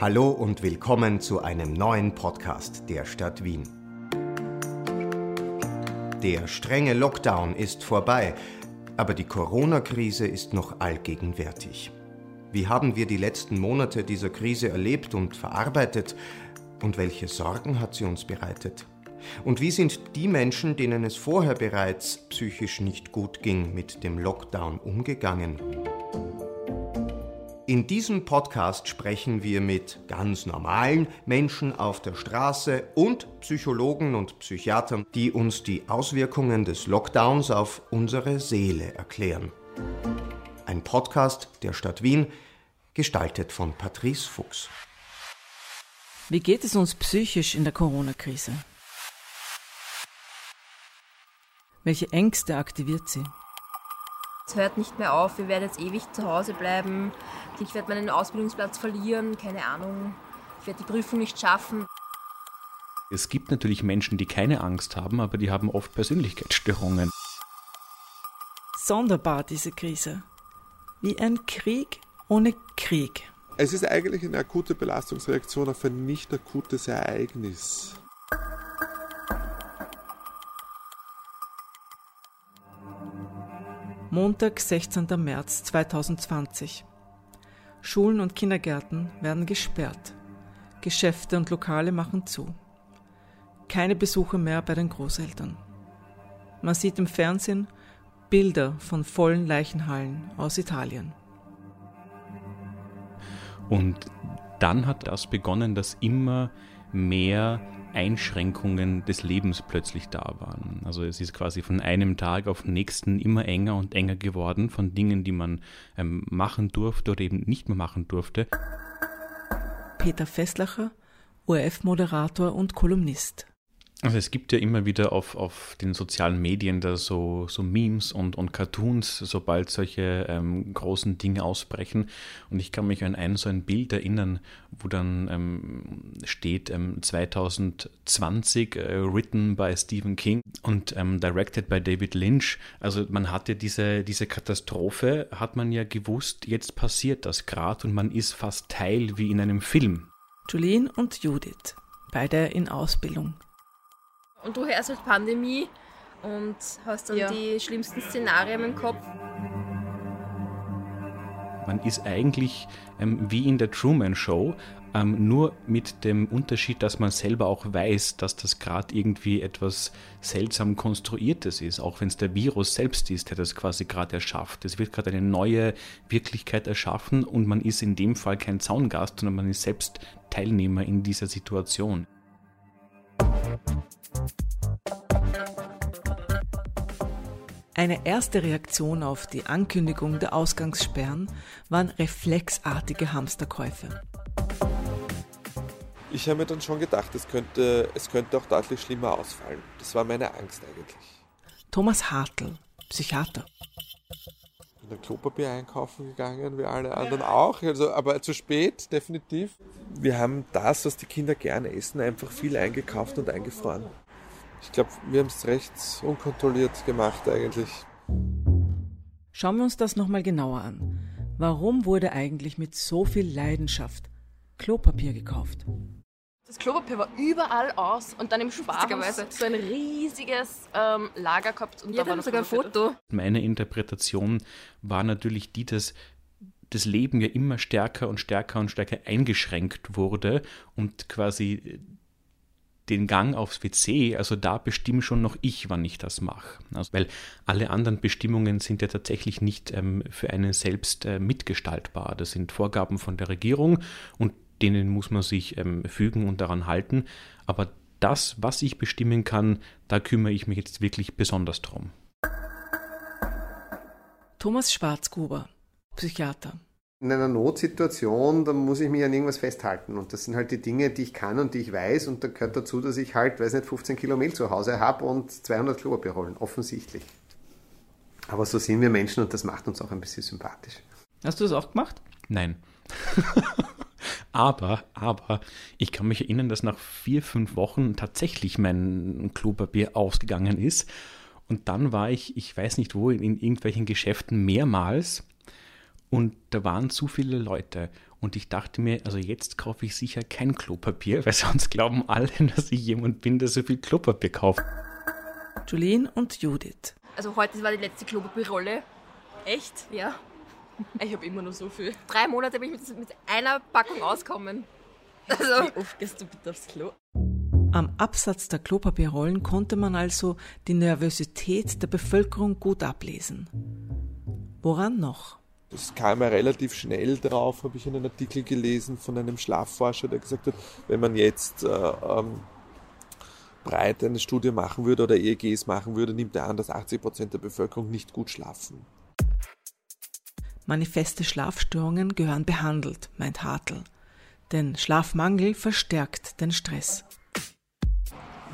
Hallo und willkommen zu einem neuen Podcast der Stadt Wien. Der strenge Lockdown ist vorbei, aber die Corona-Krise ist noch allgegenwärtig. Wie haben wir die letzten Monate dieser Krise erlebt und verarbeitet und welche Sorgen hat sie uns bereitet? Und wie sind die Menschen, denen es vorher bereits psychisch nicht gut ging, mit dem Lockdown umgegangen? In diesem Podcast sprechen wir mit ganz normalen Menschen auf der Straße und Psychologen und Psychiatern, die uns die Auswirkungen des Lockdowns auf unsere Seele erklären. Ein Podcast der Stadt Wien, gestaltet von Patrice Fuchs. Wie geht es uns psychisch in der Corona-Krise? Welche Ängste aktiviert sie? Es hört nicht mehr auf, wir werden jetzt ewig zu Hause bleiben. Ich werde meinen Ausbildungsplatz verlieren, keine Ahnung. Ich werde die Prüfung nicht schaffen. Es gibt natürlich Menschen, die keine Angst haben, aber die haben oft Persönlichkeitsstörungen. Sonderbar diese Krise. Wie ein Krieg ohne Krieg. Es ist eigentlich eine akute Belastungsreaktion auf ein nicht akutes Ereignis. Montag, 16. März 2020. Schulen und Kindergärten werden gesperrt. Geschäfte und Lokale machen zu. Keine Besuche mehr bei den Großeltern. Man sieht im Fernsehen Bilder von vollen Leichenhallen aus Italien. Und dann hat das begonnen, dass immer mehr Einschränkungen des Lebens plötzlich da waren. Also es ist quasi von einem Tag auf den nächsten immer enger und enger geworden von Dingen, die man ähm, machen durfte oder eben nicht mehr machen durfte. Peter Fesslacher, ORF-Moderator und Kolumnist. Also es gibt ja immer wieder auf, auf den sozialen Medien da so, so Memes und, und Cartoons, sobald solche ähm, großen Dinge ausbrechen. Und ich kann mich an ein so ein Bild erinnern, wo dann ähm, steht ähm, 2020, äh, written by Stephen King und ähm, directed by David Lynch. Also man hatte diese, diese Katastrophe, hat man ja gewusst, jetzt passiert das gerade und man ist fast Teil wie in einem Film. Julien und Judith, beide in Ausbildung. Und du hörst halt Pandemie und hast dann ja. die schlimmsten Szenarien im Kopf. Man ist eigentlich ähm, wie in der Truman Show, ähm, nur mit dem Unterschied, dass man selber auch weiß, dass das gerade irgendwie etwas seltsam Konstruiertes ist, auch wenn es der Virus selbst ist, der das quasi gerade erschafft. Es wird gerade eine neue Wirklichkeit erschaffen und man ist in dem Fall kein Zaungast, sondern man ist selbst Teilnehmer in dieser Situation. Eine erste Reaktion auf die Ankündigung der Ausgangssperren waren reflexartige Hamsterkäufe. Ich habe mir dann schon gedacht, es könnte, es könnte auch deutlich schlimmer ausfallen. Das war meine Angst eigentlich. Thomas Hartl, Psychiater. Ich bin Klopapier einkaufen gegangen, wie alle anderen auch, also, aber zu spät, definitiv. Wir haben das, was die Kinder gerne essen, einfach viel eingekauft und eingefroren. Ich glaube, wir haben es recht unkontrolliert gemacht eigentlich. Schauen wir uns das nochmal genauer an. Warum wurde eigentlich mit so viel Leidenschaft Klopapier gekauft? Das Klopapier war überall aus und dann im Sparhaus so ein riesiges ähm, Lager gehabt und ja, da war noch sogar ein Foto. Meine Interpretation war natürlich die, dass das Leben ja immer stärker und stärker und stärker eingeschränkt wurde und quasi den Gang aufs WC, also da bestimme schon noch ich, wann ich das mache. Also, weil alle anderen Bestimmungen sind ja tatsächlich nicht ähm, für einen selbst äh, mitgestaltbar. Das sind Vorgaben von der Regierung und denen muss man sich ähm, fügen und daran halten. Aber das, was ich bestimmen kann, da kümmere ich mich jetzt wirklich besonders drum. Thomas Schwarzgruber, Psychiater in einer Notsituation, da muss ich mich an irgendwas festhalten. Und das sind halt die Dinge, die ich kann und die ich weiß. Und da gehört dazu, dass ich halt, weiß nicht, 15 Kilo Mehl zu Hause habe und 200 Klopapier holen. Offensichtlich. Aber so sind wir Menschen und das macht uns auch ein bisschen sympathisch. Hast du das auch gemacht? Nein. aber, aber, ich kann mich erinnern, dass nach vier, fünf Wochen tatsächlich mein Klopapier ausgegangen ist. Und dann war ich, ich weiß nicht wo, in irgendwelchen Geschäften mehrmals und da waren zu viele Leute. Und ich dachte mir, also jetzt kaufe ich sicher kein Klopapier, weil sonst glauben alle, dass ich jemand bin, der so viel Klopapier kauft. Julien und Judith. Also heute war die letzte Klopapierrolle. Echt? Ja. Ich habe immer nur so viel. Drei Monate bin ich mit, mit einer Packung auskommen. Also, Wie oft gehst du bitte aufs Klo? Am Absatz der Klopapierrollen konnte man also die Nervosität der Bevölkerung gut ablesen. Woran noch? Das kam ja relativ schnell drauf, habe ich einen Artikel gelesen von einem Schlafforscher, der gesagt hat, wenn man jetzt äh, ähm, breit eine Studie machen würde oder EEGs machen würde, nimmt er an, dass 80 Prozent der Bevölkerung nicht gut schlafen. Manifeste Schlafstörungen gehören behandelt, meint Hartl. Denn Schlafmangel verstärkt den Stress.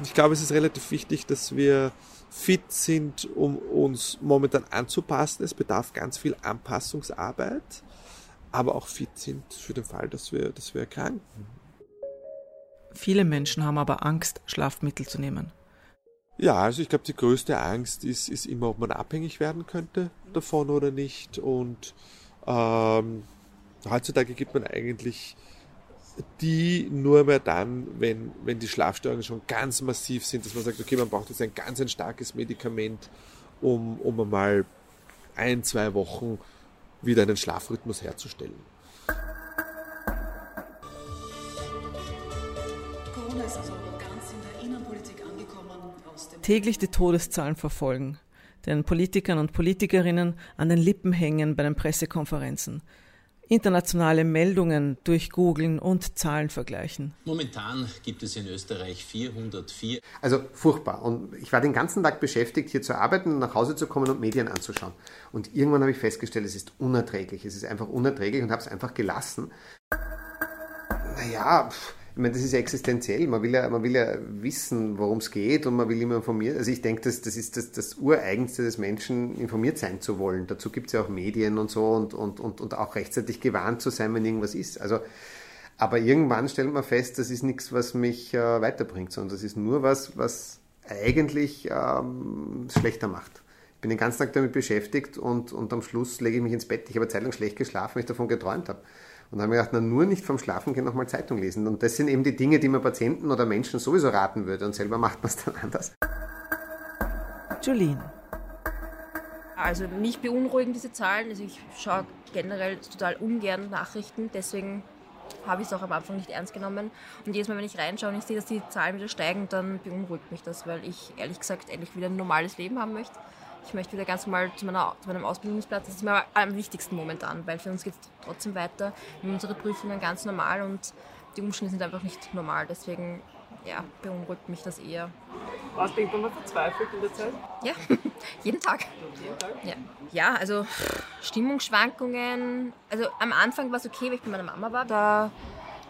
Ich glaube, es ist relativ wichtig, dass wir fit sind, um uns momentan anzupassen. Es bedarf ganz viel Anpassungsarbeit, aber auch fit sind für den Fall, dass wir, dass wir erkranken. Viele Menschen haben aber Angst, Schlafmittel zu nehmen. Ja, also ich glaube, die größte Angst ist, ist immer, ob man abhängig werden könnte davon oder nicht. Und ähm, heutzutage gibt man eigentlich die nur mehr dann, wenn, wenn die Schlafstörungen schon ganz massiv sind, dass man sagt, okay, man braucht jetzt ein ganz ein starkes Medikament, um, um einmal ein, zwei Wochen wieder einen Schlafrhythmus herzustellen. Corona ist also ganz in der Innenpolitik angekommen. Aus dem Täglich die Todeszahlen verfolgen, den Politikern und Politikerinnen an den Lippen hängen bei den Pressekonferenzen. Internationale Meldungen durchgoogeln und Zahlen vergleichen. Momentan gibt es in Österreich 404. Also furchtbar. Und ich war den ganzen Tag beschäftigt, hier zu arbeiten, nach Hause zu kommen und Medien anzuschauen. Und irgendwann habe ich festgestellt, es ist unerträglich. Es ist einfach unerträglich und habe es einfach gelassen. Naja, pff, ich meine, das ist existenziell. Man will ja, man will ja wissen, worum es geht und man will immer informiert. Also ich denke, das, das ist das, das Ureigenste des Menschen, informiert sein zu wollen. Dazu gibt es ja auch Medien und so und, und, und, und auch rechtzeitig gewarnt zu sein, wenn irgendwas ist. Also, aber irgendwann stellt man fest, das ist nichts, was mich äh, weiterbringt, sondern das ist nur was, was eigentlich ähm, schlechter macht. Ich bin den ganzen Tag damit beschäftigt und, und am Schluss lege ich mich ins Bett. Ich habe eine Zeit lang schlecht geschlafen, weil ich davon geträumt habe. Und dann habe ich gedacht, na, nur nicht vom Schlafen gehen nochmal Zeitung lesen. Und das sind eben die Dinge, die man Patienten oder Menschen sowieso raten würde. Und selber macht man es dann anders. Julien. Also mich beunruhigen diese Zahlen. Also ich schaue generell total ungern Nachrichten, deswegen habe ich es auch am Anfang nicht ernst genommen. Und jedes Mal, wenn ich reinschaue und ich sehe, dass die Zahlen wieder steigen, dann beunruhigt mich das, weil ich ehrlich gesagt endlich wieder ein normales Leben haben möchte. Ich möchte wieder ganz normal zu, meiner, zu meinem Ausbildungsplatz. Das ist mir am wichtigsten momentan, weil für uns geht es trotzdem weiter. Wir haben unsere Prüfungen ganz normal und die Umstände sind einfach nicht normal. Deswegen ja, beunruhigt mich das eher. Was denkt man verzweifelt in der Zeit? Ja, jeden Tag. Jeden Tag? Ja, ja also Stimmungsschwankungen. Also am Anfang war es okay, weil ich bei meiner Mama war. Da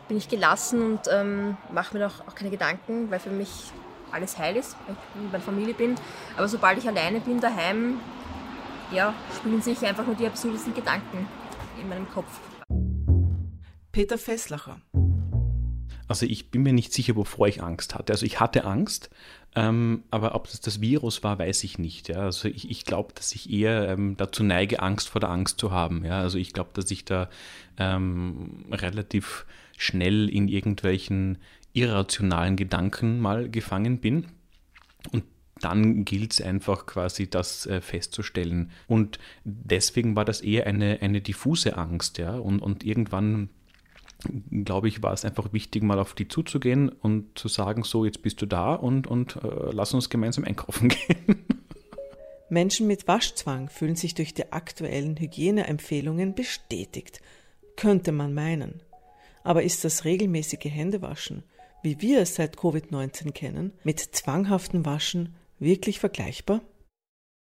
bin ich gelassen und ähm, mache mir auch, auch keine Gedanken, weil für mich alles heil ist, weil ich mit meiner Familie bin. Aber sobald ich alleine bin daheim, ja, spielen sich einfach nur die absurdesten Gedanken in meinem Kopf. Peter Fesslacher. Also ich bin mir nicht sicher, wovor ich Angst hatte. Also ich hatte Angst, ähm, aber ob das das Virus war, weiß ich nicht. Ja. Also ich, ich glaube, dass ich eher ähm, dazu neige, Angst vor der Angst zu haben. Ja. Also ich glaube, dass ich da ähm, relativ schnell in irgendwelchen irrationalen Gedanken mal gefangen bin. Und dann gilt es einfach quasi, das äh, festzustellen. Und deswegen war das eher eine, eine diffuse Angst, ja. Und, und irgendwann glaube ich, war es einfach wichtig, mal auf die zuzugehen und zu sagen, so, jetzt bist du da und, und äh, lass uns gemeinsam einkaufen gehen. Menschen mit Waschzwang fühlen sich durch die aktuellen Hygieneempfehlungen bestätigt. Könnte man meinen. Aber ist das regelmäßige Händewaschen, wie wir es seit Covid-19 kennen, mit zwanghaftem Waschen wirklich vergleichbar?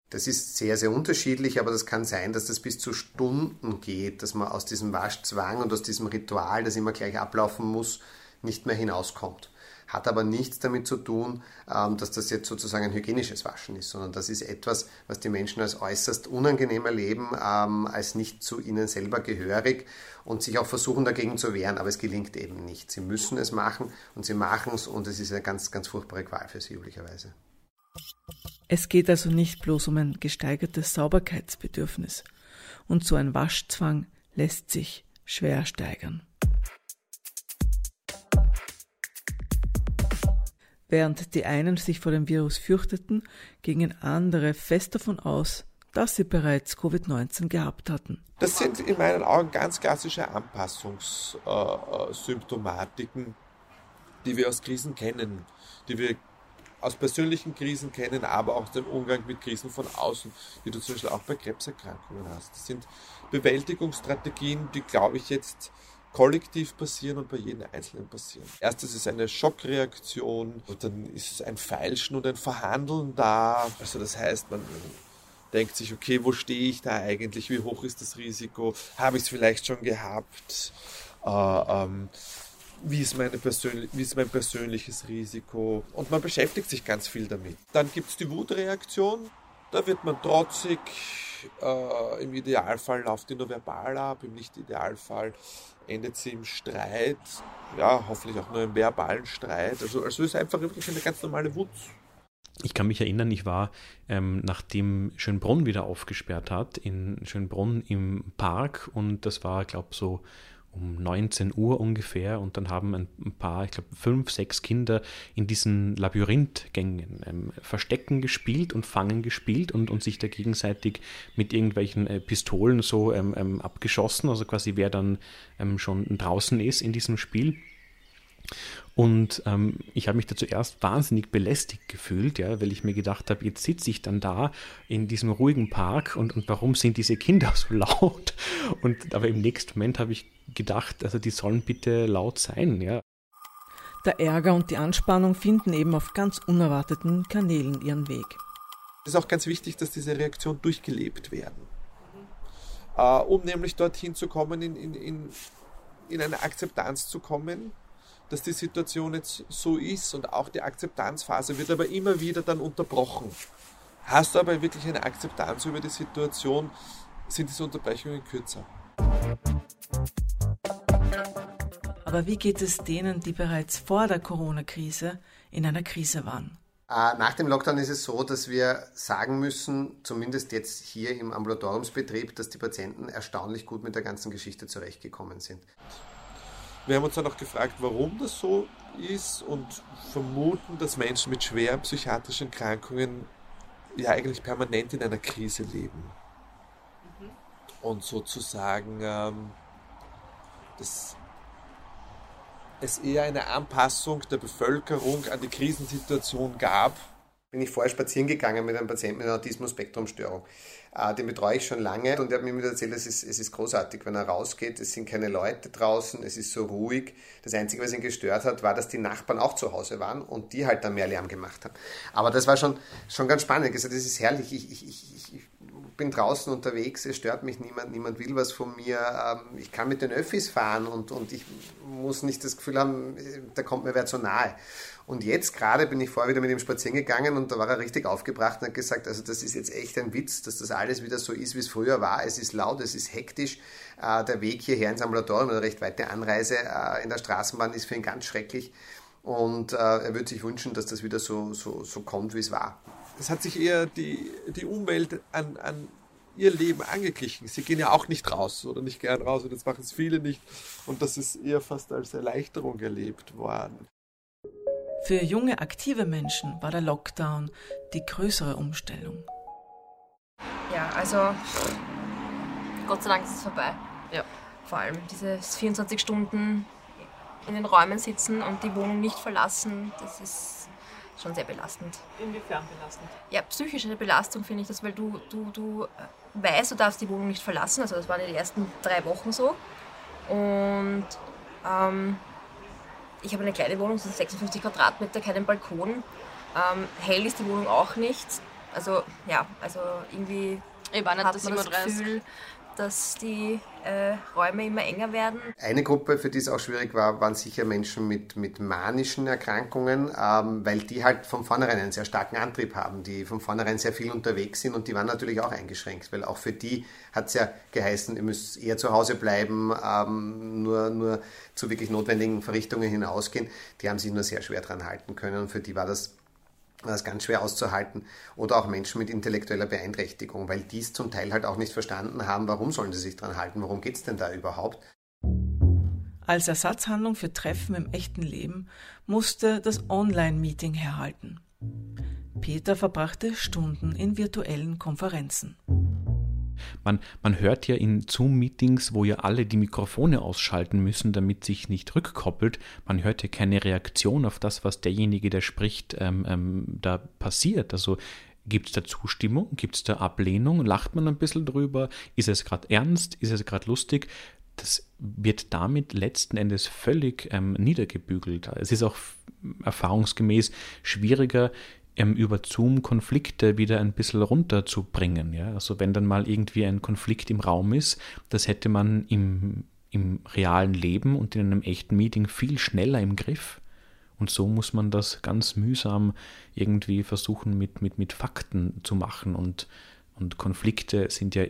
Das ist sehr, sehr unterschiedlich, aber das kann sein, dass das bis zu Stunden geht, dass man aus diesem Waschzwang und aus diesem Ritual, das immer gleich ablaufen muss, nicht mehr hinauskommt. Hat aber nichts damit zu tun, ähm, dass das jetzt sozusagen ein hygienisches Waschen ist, sondern das ist etwas, was die Menschen als äußerst unangenehm erleben, ähm, als nicht zu ihnen selber gehörig und sich auch versuchen dagegen zu wehren, aber es gelingt eben nicht. Sie müssen es machen und sie machen es und es ist eine ganz, ganz furchtbare Qual für sie üblicherweise. Es geht also nicht bloß um ein gesteigertes Sauberkeitsbedürfnis. Und so ein Waschzwang lässt sich schwer steigern. Während die einen sich vor dem Virus fürchteten, gingen andere fest davon aus, dass sie bereits Covid-19 gehabt hatten. Das sind in meinen Augen ganz klassische Anpassungssymptomatiken, die wir aus Krisen kennen, die wir aus persönlichen Krisen kennen, aber auch dem Umgang mit Krisen von außen, die du zum Beispiel auch bei Krebserkrankungen hast. Das sind Bewältigungsstrategien, die, glaube ich, jetzt kollektiv passieren und bei jedem Einzelnen passieren. Erst ist es eine Schockreaktion dann ist es ein Feilschen und ein Verhandeln da. Also das heißt, man denkt sich, okay, wo stehe ich da eigentlich? Wie hoch ist das Risiko? Habe ich es vielleicht schon gehabt? Äh, ähm, wie ist, wie ist mein persönliches Risiko? Und man beschäftigt sich ganz viel damit. Dann gibt es die Wutreaktion. Da wird man trotzig. Äh, Im Idealfall läuft die nur verbal ab. Im Nicht-Idealfall endet sie im Streit. Ja, hoffentlich auch nur im verbalen Streit. Also, also ist einfach wirklich eine ganz normale Wut. Ich kann mich erinnern, ich war, ähm, nachdem Schönbrunn wieder aufgesperrt hat, in Schönbrunn im Park und das war, glaube ich, so um 19 Uhr ungefähr und dann haben ein paar, ich glaube fünf, sechs Kinder in diesen Labyrinthgängen ähm, Verstecken gespielt und Fangen gespielt und, und sich da gegenseitig mit irgendwelchen äh, Pistolen so ähm, ähm, abgeschossen, also quasi wer dann ähm, schon draußen ist in diesem Spiel. Und ähm, ich habe mich da zuerst wahnsinnig belästigt gefühlt, ja, weil ich mir gedacht habe, jetzt sitze ich dann da in diesem ruhigen Park und, und warum sind diese Kinder so laut? Und aber im nächsten Moment habe ich gedacht, also die sollen bitte laut sein, ja. Der Ärger und die Anspannung finden eben auf ganz unerwarteten Kanälen ihren Weg. Es ist auch ganz wichtig, dass diese Reaktionen durchgelebt werden. Äh, um nämlich dorthin zu kommen, in, in, in, in eine Akzeptanz zu kommen, dass die Situation jetzt so ist und auch die Akzeptanzphase wird aber immer wieder dann unterbrochen. Hast du aber wirklich eine Akzeptanz über die Situation, sind diese Unterbrechungen kürzer. Aber wie geht es denen, die bereits vor der Corona-Krise in einer Krise waren? Äh, nach dem Lockdown ist es so, dass wir sagen müssen, zumindest jetzt hier im Ambulatoriumsbetrieb, dass die Patienten erstaunlich gut mit der ganzen Geschichte zurechtgekommen sind. Wir haben uns dann auch gefragt, warum das so ist und vermuten, dass Menschen mit schweren psychiatrischen Erkrankungen ja eigentlich permanent in einer Krise leben. Mhm. Und sozusagen ähm, dass es eher eine Anpassung der Bevölkerung an die Krisensituation gab. Bin ich vorher spazieren gegangen mit einem Patienten mit einer Autismus-Spektrum-Störung. Äh, den betreue ich schon lange und er hat mir erzählt, es ist, es ist großartig, wenn er rausgeht, es sind keine Leute draußen, es ist so ruhig. Das Einzige, was ihn gestört hat, war, dass die Nachbarn auch zu Hause waren und die halt dann mehr Lärm gemacht haben. Aber das war schon, schon ganz spannend. gesagt, das ist herrlich. Ich, ich, ich, ich bin draußen unterwegs, es stört mich niemand, niemand will was von mir. Ähm, ich kann mit den Öffis fahren und, und ich muss nicht das Gefühl haben, da kommt mir wer zu nahe. Und jetzt gerade bin ich vorher wieder mit ihm spazieren gegangen und da war er richtig aufgebracht und hat gesagt, also das ist jetzt echt ein Witz, dass das alles wieder so ist, wie es früher war. Es ist laut, es ist hektisch. Äh, der Weg hierher ins Ambulatorium, eine recht weite Anreise äh, in der Straßenbahn ist für ihn ganz schrecklich. Und äh, er würde sich wünschen, dass das wieder so, so, so kommt, wie es war. Es hat sich eher die, die Umwelt an, an ihr Leben angeglichen. Sie gehen ja auch nicht raus oder nicht gern raus und jetzt machen es viele nicht. Und das ist eher fast als Erleichterung erlebt worden. Für junge, aktive Menschen war der Lockdown die größere Umstellung. Ja, also Gott sei Dank ist es vorbei. Ja. Vor allem dieses 24 Stunden in den Räumen sitzen und die Wohnung nicht verlassen, das ist schon sehr belastend. Inwiefern belastend? Ja, psychische Belastung finde ich das, weil du, du, du äh, weißt, du darfst die Wohnung nicht verlassen. Also das waren die ersten drei Wochen so. Und ähm, ich habe eine kleine Wohnung, so 56 Quadratmeter, keinen Balkon. Ähm, hell ist die Wohnung auch nicht. Also ja, also irgendwie ich war nicht hat das man das 37. Gefühl, dass die äh, Räume immer enger werden. Eine Gruppe, für die es auch schwierig war, waren sicher Menschen mit, mit manischen Erkrankungen, ähm, weil die halt von vornherein einen sehr starken Antrieb haben, die von vornherein sehr viel unterwegs sind und die waren natürlich auch eingeschränkt, weil auch für die hat es ja geheißen, ihr müsst eher zu Hause bleiben, ähm, nur, nur zu wirklich notwendigen Verrichtungen hinausgehen. Die haben sich nur sehr schwer dran halten können und für die war das das ganz schwer auszuhalten. Oder auch Menschen mit intellektueller Beeinträchtigung, weil die es zum Teil halt auch nicht verstanden haben, warum sollen sie sich dran halten, worum geht es denn da überhaupt. Als Ersatzhandlung für Treffen im echten Leben musste das Online-Meeting herhalten. Peter verbrachte Stunden in virtuellen Konferenzen. Man, man hört ja in Zoom-Meetings, wo ja alle die Mikrofone ausschalten müssen, damit sich nicht rückkoppelt, man hört ja keine Reaktion auf das, was derjenige, der spricht, ähm, ähm, da passiert. Also Gibt es da Zustimmung? Gibt es da Ablehnung? Lacht man ein bisschen drüber? Ist es gerade ernst? Ist es gerade lustig? Das wird damit letzten Endes völlig ähm, niedergebügelt. Es ist auch erfahrungsgemäß schwieriger, ähm, über Zoom Konflikte wieder ein bisschen runterzubringen. Ja? Also wenn dann mal irgendwie ein Konflikt im Raum ist, das hätte man im, im realen Leben und in einem echten Meeting viel schneller im Griff. Und so muss man das ganz mühsam irgendwie versuchen mit, mit, mit Fakten zu machen. Und, und Konflikte sind ja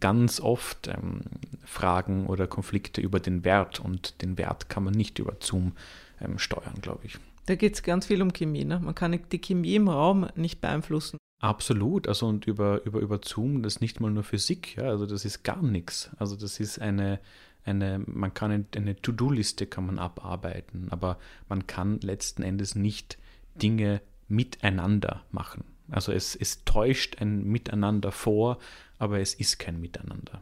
ganz oft ähm, Fragen oder Konflikte über den Wert. Und den Wert kann man nicht über Zoom ähm, steuern, glaube ich. Da geht es ganz viel um Chemie. Ne? Man kann die Chemie im Raum nicht beeinflussen. Absolut, also und über, über, über Zoom, das ist nicht mal nur Physik, ja, also das ist gar nichts. Also das ist eine, eine, man kann eine To-Do-Liste kann man abarbeiten, aber man kann letzten Endes nicht Dinge miteinander machen. Also es, es täuscht ein Miteinander vor, aber es ist kein Miteinander.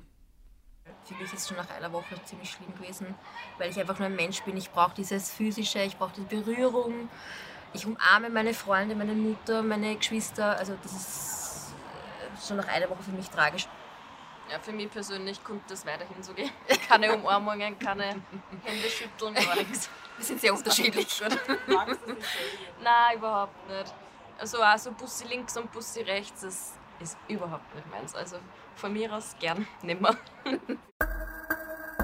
Für mich ist schon nach einer Woche ziemlich schlimm gewesen, weil ich einfach nur ein Mensch bin. Ich brauche dieses Physische, ich brauche die Berührung. Ich umarme meine Freunde, meine Mutter, meine Geschwister. Also das ist äh, schon nach einer Woche für mich tragisch. Ja, für mich persönlich kommt das weiterhin so gehen. Keine Umarmungen, keine Hände schütteln, gar nichts. Wir sind sehr unterschiedlich. Nein, überhaupt nicht. Also auch so Bussi links und Bussi rechts, das ist überhaupt nicht meins. Also von mir aus gern nimmer.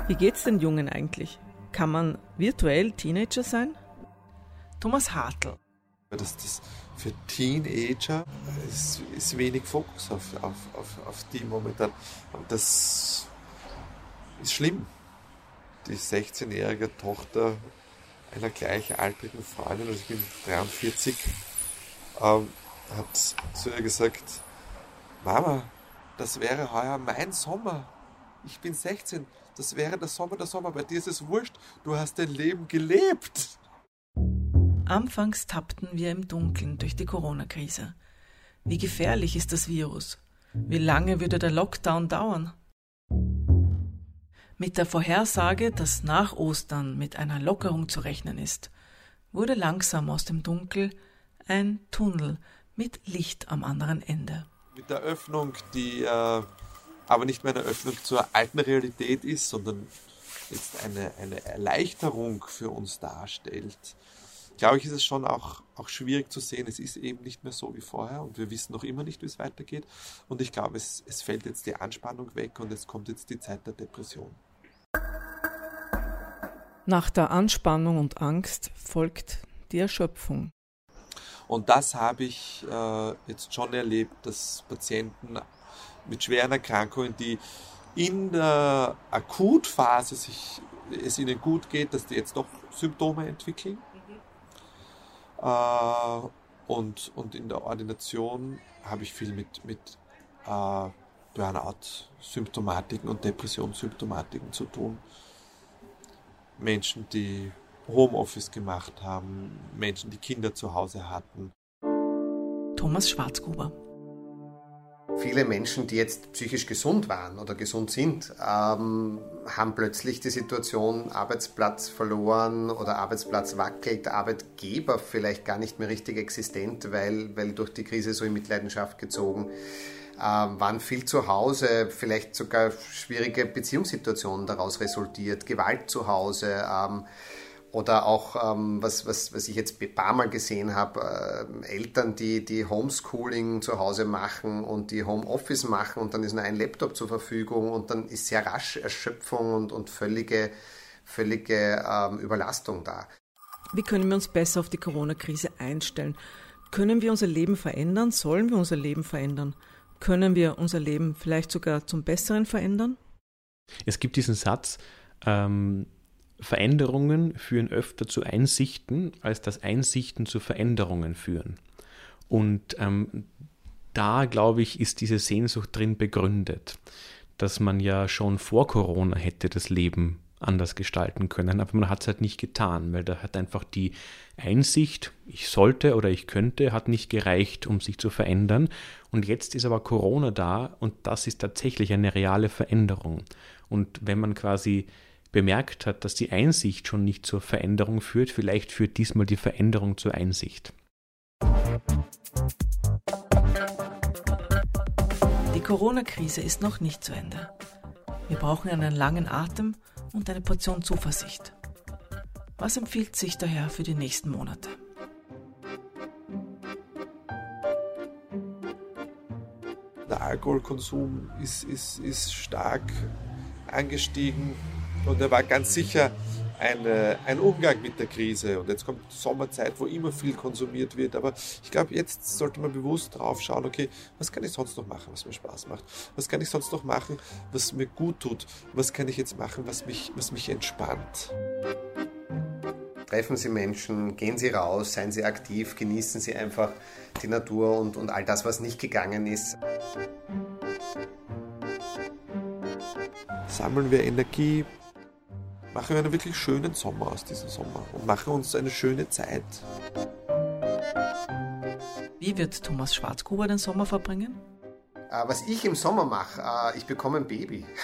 Wie geht's den Jungen eigentlich? Kann man virtuell Teenager sein? Thomas Hartl. Das, das für Teenager ist, ist wenig Fokus auf, auf, auf, auf die momentan. Und das ist schlimm. Die 16-jährige Tochter einer gleichaltrigen Freundin, also ich bin 43, ähm, hat zu ihr gesagt, Mama, das wäre heuer mein Sommer. Ich bin 16, das wäre der Sommer der Sommer. Bei dir ist es wurscht, du hast dein Leben gelebt. Anfangs tappten wir im Dunkeln durch die Corona-Krise. Wie gefährlich ist das Virus? Wie lange würde der Lockdown dauern? Mit der Vorhersage, dass nach Ostern mit einer Lockerung zu rechnen ist, wurde langsam aus dem Dunkel ein Tunnel mit Licht am anderen Ende. Mit der Öffnung, die äh, aber nicht mehr eine Öffnung zur alten Realität ist, sondern jetzt eine, eine Erleichterung für uns darstellt, glaube ich, ist es schon auch, auch schwierig zu sehen. Es ist eben nicht mehr so wie vorher und wir wissen noch immer nicht, wie es weitergeht. Und ich glaube, es, es fällt jetzt die Anspannung weg und es kommt jetzt die Zeit der Depression. Nach der Anspannung und Angst folgt die Erschöpfung. Und das habe ich äh, jetzt schon erlebt, dass Patienten mit schweren Erkrankungen, die in der Akutphase sich, es ihnen gut geht, dass die jetzt doch Symptome entwickeln äh, und, und in der Ordination habe ich viel mit, mit äh, Burnout-Symptomatiken und Depressionssymptomatiken zu tun. Menschen, die Homeoffice gemacht haben, Menschen, die Kinder zu Hause hatten. Thomas Schwarzgruber viele Menschen, die jetzt psychisch gesund waren oder gesund sind, ähm, haben plötzlich die Situation Arbeitsplatz verloren oder Arbeitsplatz wackelt, Arbeitgeber vielleicht gar nicht mehr richtig existent, weil, weil durch die Krise so in Mitleidenschaft gezogen, ähm, waren viel zu Hause, vielleicht sogar schwierige Beziehungssituationen daraus resultiert, Gewalt zu Hause. Ähm, oder auch, ähm, was, was, was ich jetzt ein paar Mal gesehen habe, äh, Eltern, die, die Homeschooling zu Hause machen und die Homeoffice machen und dann ist nur ein Laptop zur Verfügung und dann ist sehr rasch Erschöpfung und, und völlige, völlige ähm, Überlastung da. Wie können wir uns besser auf die Corona-Krise einstellen? Können wir unser Leben verändern? Sollen wir unser Leben verändern? Können wir unser Leben vielleicht sogar zum Besseren verändern? Es gibt diesen Satz, ähm, Veränderungen führen öfter zu Einsichten, als dass Einsichten zu Veränderungen führen. Und ähm, da, glaube ich, ist diese Sehnsucht drin begründet, dass man ja schon vor Corona hätte das Leben anders gestalten können, aber man hat es halt nicht getan, weil da hat einfach die Einsicht, ich sollte oder ich könnte, hat nicht gereicht, um sich zu verändern. Und jetzt ist aber Corona da und das ist tatsächlich eine reale Veränderung. Und wenn man quasi bemerkt hat, dass die Einsicht schon nicht zur Veränderung führt, vielleicht führt diesmal die Veränderung zur Einsicht. Die Corona-Krise ist noch nicht zu Ende. Wir brauchen einen langen Atem und eine Portion Zuversicht. Was empfiehlt sich daher für die nächsten Monate? Der Alkoholkonsum ist, ist, ist stark angestiegen und er war ganz sicher eine, ein Umgang mit der Krise. Und jetzt kommt Sommerzeit, wo immer viel konsumiert wird. Aber ich glaube, jetzt sollte man bewusst drauf schauen, okay, was kann ich sonst noch machen, was mir Spaß macht? Was kann ich sonst noch machen, was mir gut tut? Was kann ich jetzt machen, was mich, was mich entspannt? Treffen Sie Menschen, gehen Sie raus, seien Sie aktiv, genießen Sie einfach die Natur und, und all das, was nicht gegangen ist. Sammeln wir Energie, machen wir einen wirklich schönen Sommer aus diesem Sommer und machen uns eine schöne Zeit. Wie wird Thomas Schwarzgruber den Sommer verbringen? Äh, was ich im Sommer mache, äh, ich bekomme ein Baby.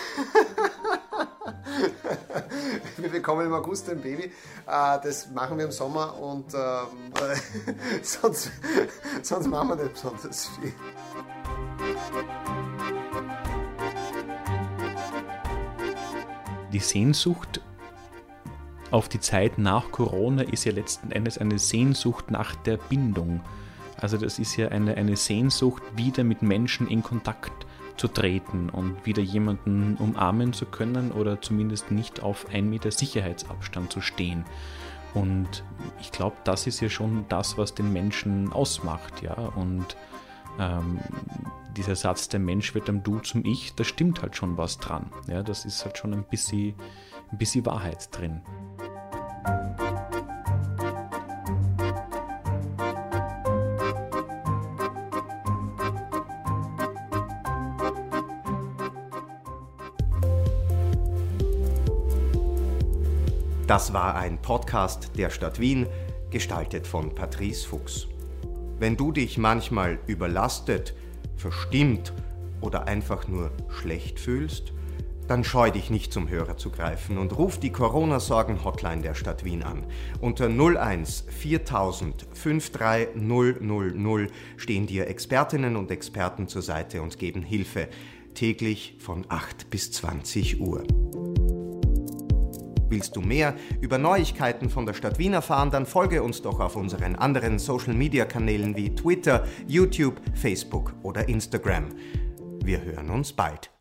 wir bekommen im August ein Baby. Äh, das machen wir im Sommer und ähm, sonst, sonst machen wir nicht besonders viel. Die Sehnsucht auf die Zeit nach Corona ist ja letzten Endes eine Sehnsucht nach der Bindung. Also das ist ja eine, eine Sehnsucht, wieder mit Menschen in Kontakt zu treten und wieder jemanden umarmen zu können oder zumindest nicht auf ein Meter Sicherheitsabstand zu stehen. Und ich glaube, das ist ja schon das, was den Menschen ausmacht, ja. Und ähm, dieser Satz, der Mensch wird am Du zum Ich, da stimmt halt schon was dran. Ja, das ist halt schon ein bisschen, ein bisschen Wahrheit drin. Das war ein Podcast der Stadt Wien, gestaltet von Patrice Fuchs. Wenn du dich manchmal überlastet, verstimmt oder einfach nur schlecht fühlst, dann scheu dich nicht zum Hörer zu greifen und ruf die Corona-Sorgen-Hotline der Stadt Wien an. Unter 01 4000 53000 stehen dir Expertinnen und Experten zur Seite und geben Hilfe, täglich von 8 bis 20 Uhr. Willst du mehr über Neuigkeiten von der Stadt Wien erfahren, dann folge uns doch auf unseren anderen Social-Media-Kanälen wie Twitter, YouTube, Facebook oder Instagram. Wir hören uns bald.